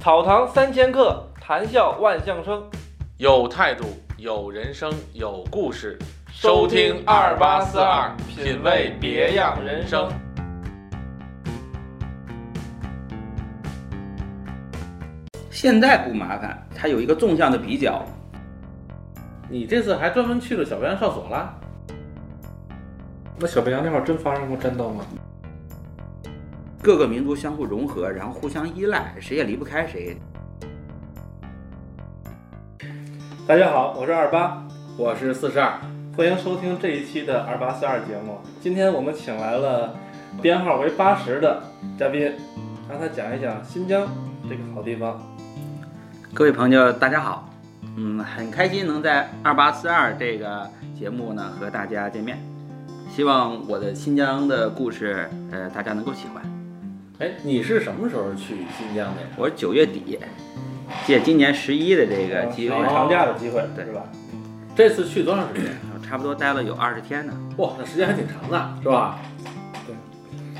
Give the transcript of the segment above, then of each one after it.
草堂三千客，谈笑万象生。有态度，有人生，有故事。收听二八四二，品味别样人生。现在不麻烦，它有一个纵向的比较。你这次还专门去了小白杨哨所了？那小白杨那块儿真发生过战斗吗？各个民族相互融合，然后互相依赖，谁也离不开谁。大家好，我是二八，我是四十二，欢迎收听这一期的二八四二节目。今天我们请来了编号为八十的嘉宾，让他讲一讲新疆这个好地方。各位朋友，大家好，嗯，很开心能在二八四二这个节目呢和大家见面，希望我的新疆的故事，呃，大家能够喜欢。哎，你是什么时候去新疆的呀？我是九月底，借今年十一的这个机会，长假的机会，对是吧？这次去多长时间？差不多待了有二十天呢。哇，那时间还挺长的，是吧？对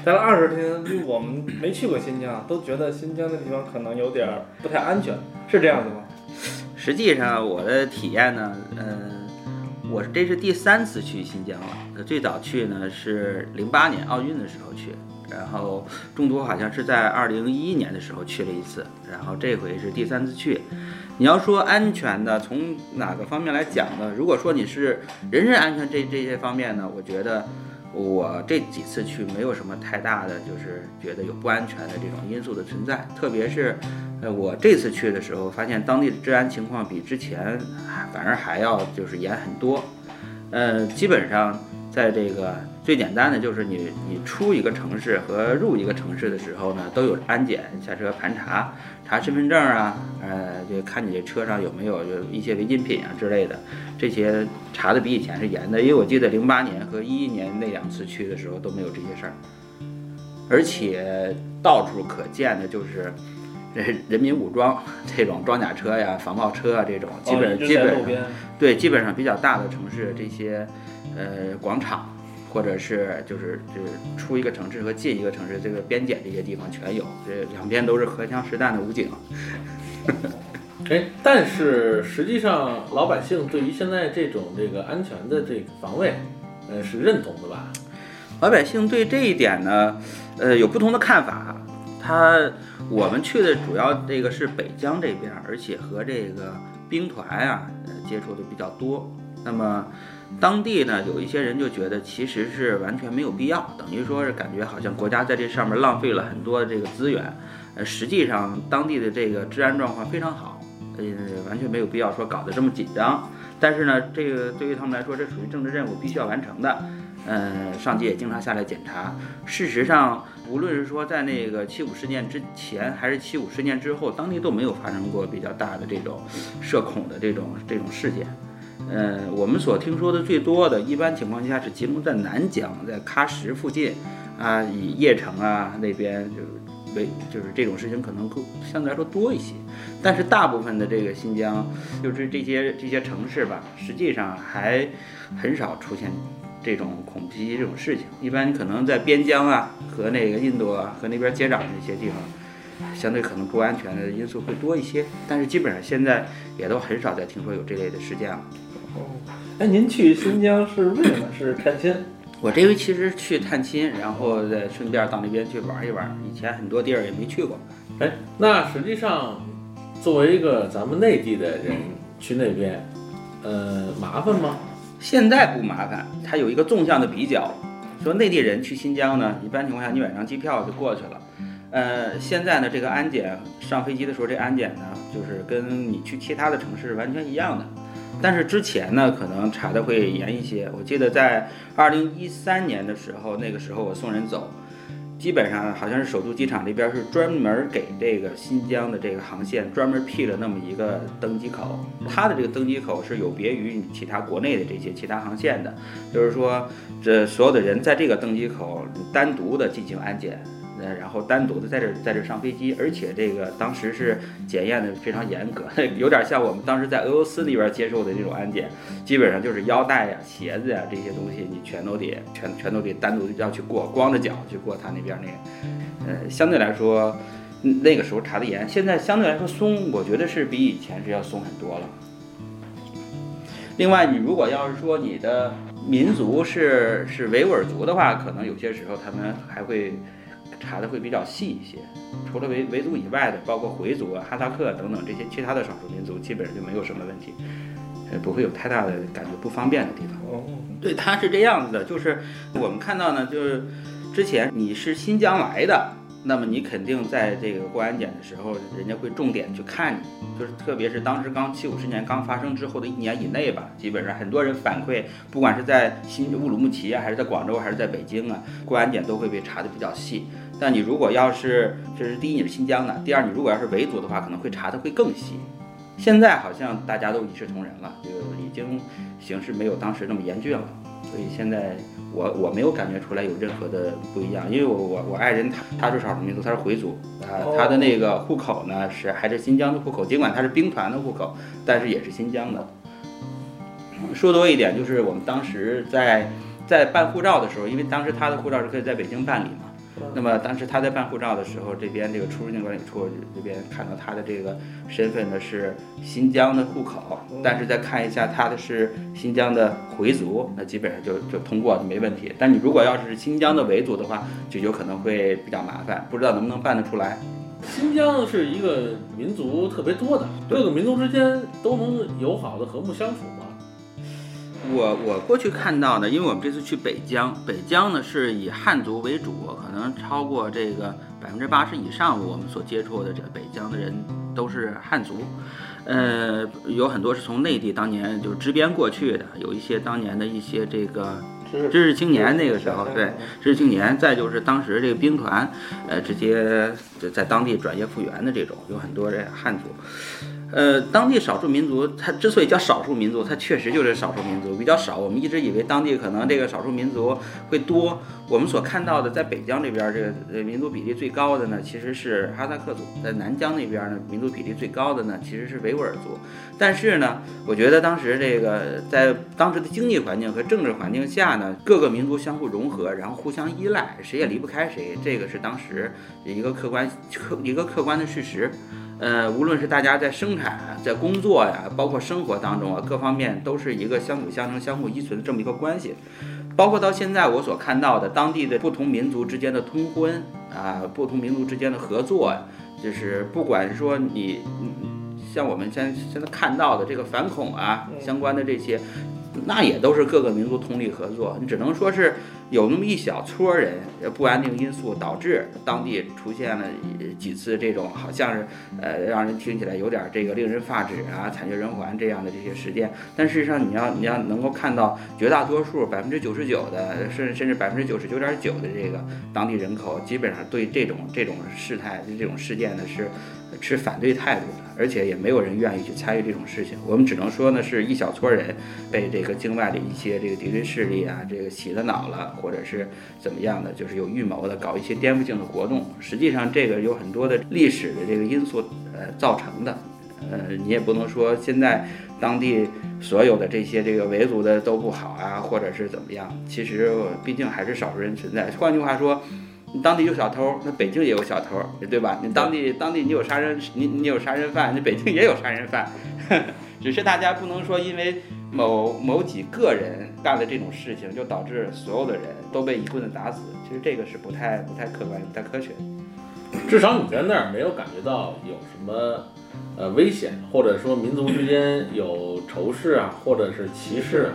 待了二十天，因为我们没去过新疆，都觉得新疆那地方可能有点儿不太安全，是这样的吗？实际上我的体验呢，嗯、我这是第三次去新疆了。呃最早去呢是零八年奥运的时候去，然后中途好像是在二零一一年的时候去了一次，然后这回是第三次去。你要说安全呢，从哪个方面来讲呢？如果说你是人身安全这这些方面呢，我觉得我这几次去没有什么太大的，就是觉得有不安全的这种因素的存在。特别是，呃，我这次去的时候，发现当地的治安情况比之前反而还要就是严很多。呃，基本上在这个最简单的就是你你出一个城市和入一个城市的时候呢，都有安检下车盘查，查身份证啊，呃，就看你这车上有没有有一些违禁品啊之类的，这些查的比以前是严的。因为我记得零八年和一一年那两次去的时候都没有这些事儿，而且到处可见的就是。人人民武装这种装甲车呀、防爆车啊，这种基本、哦基本上对，基本上比较大的城市这些，呃，广场或者是就是就是出一个城市和进一个城市，这个边检这些地方全有，这两边都是荷枪实弹的武警。哎，但是实际上老百姓对于现在这种这个安全的这个防卫，呃，是认同的吧？老百姓对这一点呢，呃，有不同的看法。他我们去的主要这个是北疆这边，而且和这个兵团啊呃接触的比较多。那么当地呢，有一些人就觉得其实是完全没有必要，等于说是感觉好像国家在这上面浪费了很多的这个资源。呃，实际上当地的这个治安状况非常好，呃，完全没有必要说搞得这么紧张。但是呢，这个对于他们来说，这属于政治任务，必须要完成的。呃，上级也经常下来检查。事实上，无论是说在那个七五事件之前，还是七五事件之后，当地都没有发生过比较大的这种社恐的这种这种事件。呃，我们所听说的最多的，一般情况下是集中在南疆，在喀什附近，啊，以叶城啊那边就是为就是这种事情可能更相对来说多一些。但是大部分的这个新疆，就是这些这些城市吧，实际上还很少出现这种恐袭这种事情。一般可能在边疆啊和那个印度啊和那边接壤的那些地方，相对可能不安全的因素会多一些。但是基本上现在也都很少再听说有这类的事件了。哦，哎，您去新疆是为什么？是探亲？我这回其实去探亲，然后再顺便到那边去玩一玩。以前很多地儿也没去过。哎，那实际上作为一个咱们内地的人去那边，呃，麻烦吗？现在不麻烦，它有一个纵向的比较。说内地人去新疆呢，一般情况下你买张机票就过去了。呃，现在呢，这个安检上飞机的时候，这安检呢，就是跟你去其他的城市完全一样的。但是之前呢，可能查的会严一些。我记得在二零一三年的时候，那个时候我送人走，基本上好像是首都机场这边是专门给这个新疆的这个航线专门辟了那么一个登机口，它的这个登机口是有别于你其他国内的这些其他航线的，就是说这所有的人在这个登机口单独的进行安检。呃，然后单独的在这在这上飞机，而且这个当时是检验的非常严格，有点像我们当时在俄罗斯那边接受的这种安检，基本上就是腰带呀、鞋子呀这些东西，你全都得全全都得单独要去过，光着脚去过他那边那个，呃，相对来说，那个时候查的严，现在相对来说松，我觉得是比以前是要松很多了。另外，你如果要是说你的民族是是维吾尔族的话，可能有些时候他们还会查的会比较细一些。除了维维族以外的，包括回族啊、哈萨克等等这些其他的少数民族，基本上就没有什么问题，呃，不会有太大的感觉不方便的地方。哦，对，它是这样子的，就是我们看到呢，就是之前你是新疆来的，那么你肯定在这个过安检的时候，人家会重点去看你，就是特别是当时刚七五十年刚发生之后的一年以内吧，基本上很多人反馈，不管是在新乌鲁木齐啊，还是在广州，还是在北京啊，过安检都会被查的比较细。但你如果要是，这是第一你是新疆的，第二你如果要是维族的话，可能会查的会更细。现在好像大家都一视同仁了，就已经形势没有当时那么严峻了，所以现在我我没有感觉出来有任何的不一样，因为我我我爱人他他是少数民族，他是回族啊、哦他的那个户口呢是还是新疆的户口，尽管他是兵团的户口，但是也是新疆的。说多一点，就是我们当时在在办护照的时候，因为当时他的护照是可以在北京办理嘛。那么当时他在办护照的时候，这边这个出入境管理处这边看到他的这个身份呢是新疆的户口，但是再看一下他的是新疆的回族，那基本上就就通过就没问题。但你如果要是新疆的维族的话，就有可能会比较麻烦，不知道能不能办得出来。新疆是一个民族特别多的，各个民族之间都能友好的和睦相处吗？我我过去看到的，因为我们这次去北疆，北疆呢是以汉族为主，可能超过这个百分之八十以上，我们所接触的这个北疆的人都是汉族。呃，有很多是从内地当年就是支边过去的，有一些当年的一些这个知知识青年那个时候，对，知识青年，再就是当时这个兵团，呃，直接就在当地转业复员的这种，有很多这汉族。呃，当地少数民族，它之所以叫少数民族，它确实就是少数民族比较少。我们一直以为当地可能这个少数民族会多。我们所看到的，在北疆这边这个民族比例最高的呢，其实是哈萨克族；在南疆那边呢，民族比例最高的呢，其实是维吾尔族。但是呢，我觉得当时这个在当时的经济环境和政治环境下呢，各个民族相互融合，然后互相依赖，谁也离不开谁，这个是当时一个客观客一个客观的事实。呃，无论是大家在生产、在工作呀，包括生活当中啊，各方面都是一个相辅相成、相互依存的这么一个关系。包括到现在我所看到的当地的不同民族之间的通婚啊，不同民族之间的合作呀，就是不管是说你，嗯像我们现现在看到的这个反恐啊相关的这些，那也都是各个民族通力合作。你只能说是有那么一小撮人不安定因素导致当地出现了几次这种好像是呃让人听起来有点这个令人发指啊、惨绝人寰这样的这些事件。但事实上，你要你要能够看到绝大多数百分之九十九的，甚甚至百分之九十九点九的这个当地人口，基本上对这种这种事态、这种事件呢是持反对态度的，而且也没有人愿意去参与这种事情。我们只能说呢，是一小撮人被这个境外的一些这个敌对势力啊，这个洗了脑了，或者是怎么样的，就是有预谋的搞一些颠覆性的活动。实际上，这个有很多的历史的这个因素呃造成的。呃，你也不能说现在当地所有的这些这个维族的都不好啊，或者是怎么样。其实毕竟还是少数人存在。换句话说，你当地有小偷，那北京也有小偷，对吧？你当地当地你有杀人，你你有杀人犯，你北京也有杀人犯。只是大家不能说因为某某几个人干了这种事情，就导致所有的人都被一棍子打死。其实这个是不太不太客观、不太科学。至少你在那儿没有感觉到有什么呃危险，或者说民族之间有仇视啊，或者是歧视啊。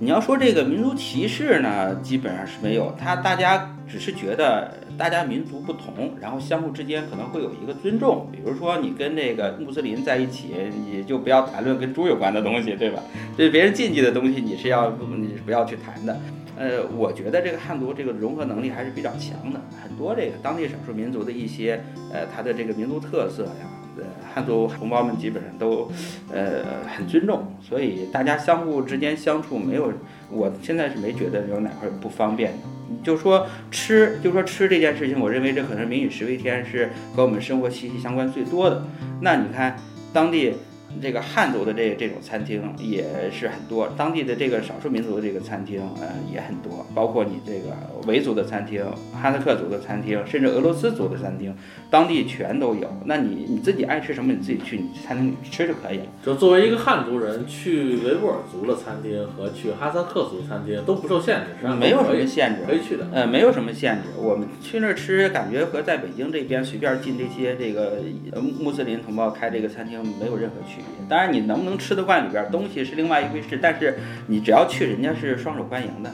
你要说这个民族歧视呢，基本上是没有，他大家只是觉得大家民族不同，然后相互之间可能会有一个尊重。比如说你跟这个穆斯林在一起，你就不要谈论跟猪有关的东西，对吧？对别人禁忌的东西，你是要不你是不要去谈的。呃，我觉得这个汉族这个融合能力还是比较强的，很多这个当地少数民族的一些呃它的这个民族特色呀，汉族同胞们基本上都呃很尊重，所以大家相互之间相处没有，我现在是没觉得有哪块不方便的。你就说吃，就说吃这件事情，我认为这可能民以食为天，是和我们生活息息相关最多的。那你看当地这个汉族的这这种餐厅也是很多，当地的这个少数民族的这个餐厅，呃，也很多，包括你这个维族的餐厅、哈萨克族的餐厅，甚至俄罗斯族的餐厅，当地全都有。那你你自己爱吃什么，你自己去你餐厅里吃就可以了。就作为一个汉族人，去维吾尔族的餐厅和去哈萨克族餐厅都不受限制，实际上没有什么限制，可以去的。呃，没有什么限制。我们去那儿吃，感觉和在北京这边随便进这些这个呃穆斯林同胞开这个餐厅没有任何区别。当然，你能不能吃得惯里边东西是另外一回事，但是你只要去，人家是双手欢迎的。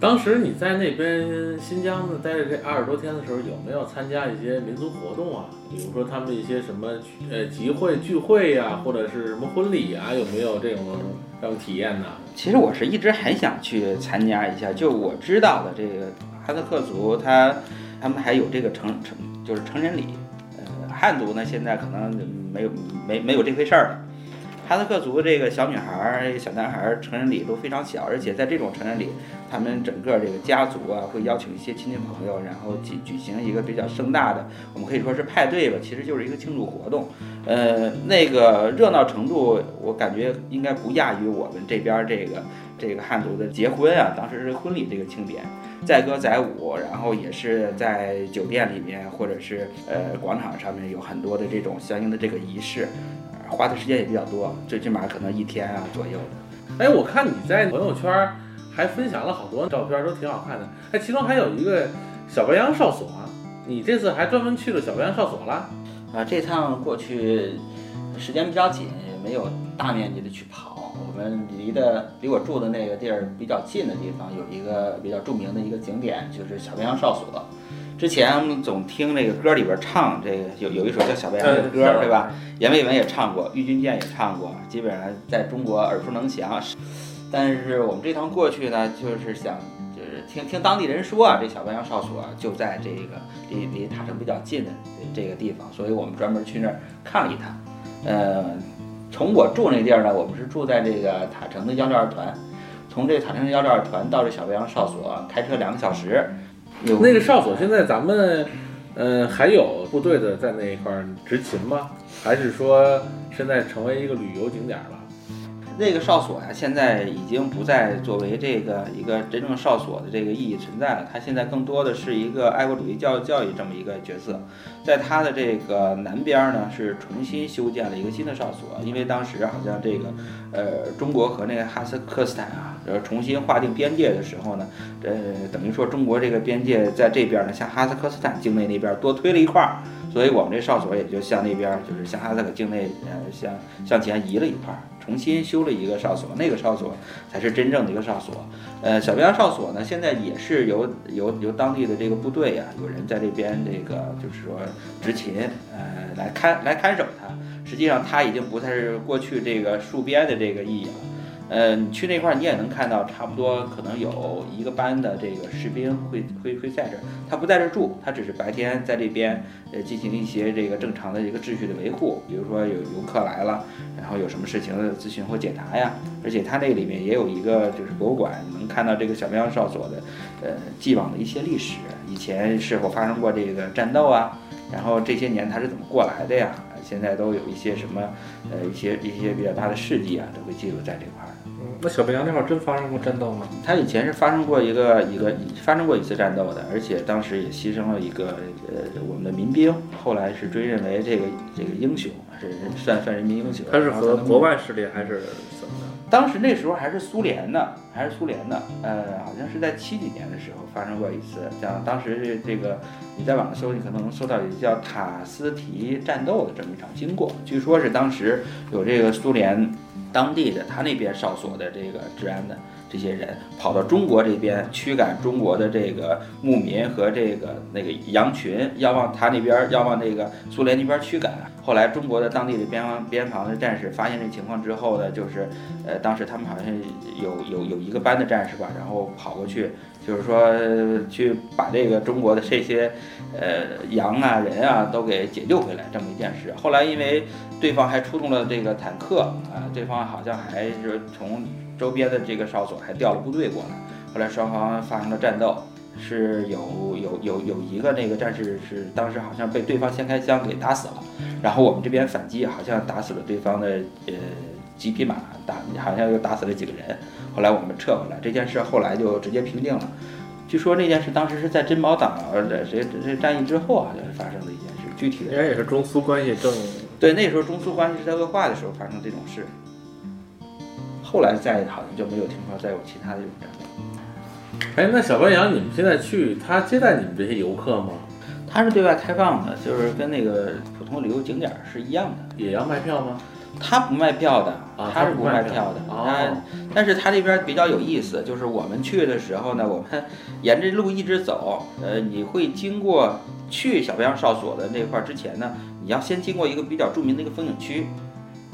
当时你在那边新疆呢待着这二十多天的时候，有没有参加一些民族活动啊？比如说他们的一些什么呃集会聚会呀、或者是什么婚礼啊，有没有这种这种体验呢？其实我是一直很想去参加一下，就我知道的这个哈萨克族，他他们还有这个成成就是成人礼，呃，汉族呢现在可能没有没没有这回事儿。哈萨克族这个小女孩儿、小男孩儿成人礼都非常小，而且在这种成人礼，他们整个这个家族啊会邀请一些亲戚朋友，然后举举行一个比较盛大的，我们可以说是派对吧，其实就是一个庆祝活动。呃，那个热闹程度，我感觉应该不亚于我们这边这个这个汉族的结婚啊，当时是婚礼这个庆典，载歌载舞，然后也是在酒店里面或者是呃广场上面有很多的这种相应的这个仪式，花的时间也比较多，最起码可能一天啊左右的。哎，我看你在朋友圈还分享了好多照片，都挺好看的。哎，其中还有一个小白杨哨所，你这次还专门去了小白杨哨所了？啊，这趟过去时间比较紧，也没有大面积的去跑。我们离的离我住的那个地儿比较近的地方，有一个比较著名的一个景点，就是小白杨哨所。之前我们总听那个歌里边唱这个有有一首叫《小白杨》的歌，嗯对吧？阎维文也唱过，郁钧剑也唱过，基本上在中国耳熟能详。但是我们这趟过去呢，就是想就是听听当地人说啊，这小白杨哨所就在这个离离塔城比较近的这个地方，所以我们专门去那儿看了一趟。呃，从我住那地儿呢，我们是住在这个塔城的幺六二团，从这塔城的幺六二团到这小白杨哨所开车两个小时。那个哨所现在咱们，呃，还有部队的在那一块儿执勤吗？还是说现在成为一个旅游景点了？那个哨所呀，现在已经不再作为这个一个真正哨所的这个意义存在了。它现在更多的是一个爱国主义教教育这么一个角色。在它的这个南边呢，是重新修建了一个新的哨所，因为当时好像这个呃中国和那个哈萨克斯坦啊，呃重新划定边界的时候呢，呃等于说中国这个边界在这边呢，向哈萨克斯坦境内那边多推了一块儿。所以我们这哨所也就向那边，就是向哈萨克境内，呃，向向前移了一块，重新修了一个哨所，那个哨所才是真正的一个哨所。呃，小白杨哨所呢，现在也是由由由当地的这个部队呀、有人在这边这个就是说执勤，呃，来看来看守它。实际上，它已经不再是过去这个戍边的这个意义了。呃，你去那块儿，你也能看到，差不多可能有一个班的这个士兵会会会在这儿，他不在这儿住，他只是白天在这边呃进行一些这个正常的一个秩序的维护，比如说有游客来了，然后有什么事情的咨询或解答呀。而且他那里面也有一个就是博物馆，能看到这个小绵羊哨所的呃既往的一些历史，以前是否发生过这个战斗啊，然后这些年他是怎么过来的呀？现在都有一些什么呃一些一些比较大的事迹啊，都会记录在这块儿。嗯，那小白杨那会儿真发生过战斗吗？他以前是发生过一个一个发生过一次战斗的，而且当时也牺牲了一个呃我们的民兵，后来是追认为这个这个英雄是算算人民英雄。他是和国外势力还是？当时那时候还是苏联呢，还是苏联呢，呃，好像是在七几年的时候发生过一次，像当时是这个你在网上搜，你可能能搜到一个叫塔斯提战斗的这么一场经过，据说是当时有这个苏联当地的他那边哨所的这个治安的。这些人跑到中国这边驱赶中国的这个牧民和这个那个羊群，要往他那边要往那个苏联那边驱赶。后来中国的当地的边防边防的战士发现这情况之后呢，就是呃，当时他们好像有有有一个班的战士吧，然后跑过去，就是说去把这个中国的这些呃羊啊人啊都给解救回来这么一件事。后来因为对方还出动了这个坦克啊，对方好像还是从周边的这个哨所还调了部队过来，后来双方发生了战斗。是有有有有一个那个战士是当时好像被对方先开枪给打死了，然后我们这边反击好像打死了对方的呃几匹马，打好像又打死了几个人，后来我们撤回来，这件事后来就直接平定了。据说那件事当时是在珍宝岛的这这这战役之后好像是发生的一件事，具体的应该也是中苏关系正对，那时候中苏关系是在恶化的时候发生这种事，后来再好像就没有听说再有其他的这种战斗。哎，那小白杨，你们现在去，他接待你们这些游客吗？他是对外开放的，就是跟那个普通旅游景点儿是一样的。也要卖票吗？他不卖票的，啊它是不卖票的。哦，但是他这边比较有意思，就是我们去的时候呢，我们沿着路一直走，呃，你会经过去小白杨哨所的那块儿之前呢，你要先经过一个比较著名的一个风景区。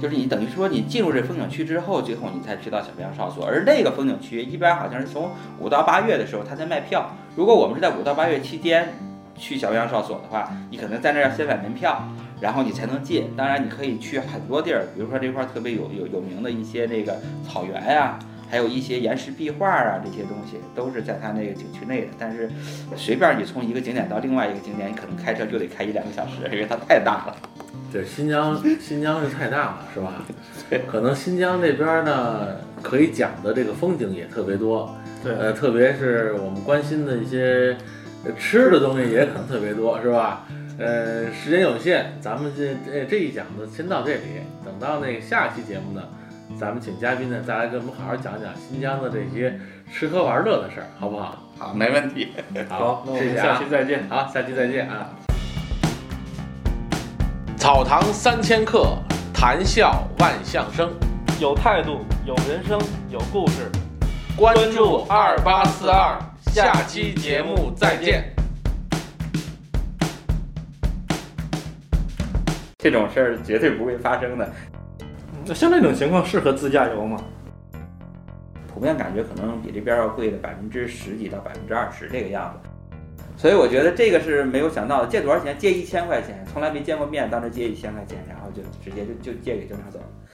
就是你等于说你进入这风景区之后，最后你才去到小白杨哨所，而那个风景区一般好像是从五到八月的时候它在卖票。如果我们是在五到八月期间去小白杨哨所的话，你可能在那儿要先买门票，然后你才能进。当然，你可以去很多地儿，比如说这块儿特别有有有名的一些那个草原呀、还有一些岩石壁画啊，这些东西都是在它那个景区内的。但是随便你从一个景点到另外一个景点，你可能开车就得开一两个小时，因为它太大了。对，新疆新疆是太大了，是吧？可能新疆这边呢，可以讲的这个风景也特别多，对呃，特别是我们关心的一些呃吃的东西也可能特别多，是吧？呃，时间有限，咱们这这这一讲呢，先到这里。等到那个下期节目呢，咱们请嘉宾呢再来跟我们好好讲讲新疆的这些吃喝玩乐的事儿，好不好？好，没问题。好，那我们谢谢啊下期再见。好，下期再见啊。草堂三千客，谈笑万象生。有态度，有人生，有故事。关注二八四二，下期节目再见。这种事儿绝对不会发生的。那像这种情况适合自驾游吗？普遍感觉可能比这边要贵的百分之十几到百分之二十这个样子。所以我觉得这个是没有想到的，借多少钱？借一千块钱，从来没见过面，当时借一千块钱，然后就直接就就借给警察走了。